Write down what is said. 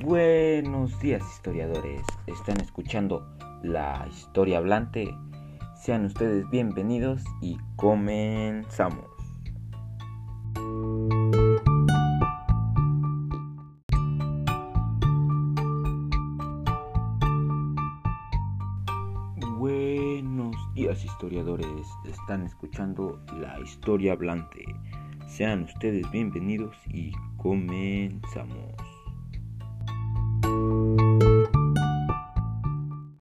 Buenos días historiadores, están escuchando la historia hablante. Sean ustedes bienvenidos y comenzamos. Buenos días historiadores, están escuchando la historia hablante. Sean ustedes bienvenidos y comenzamos.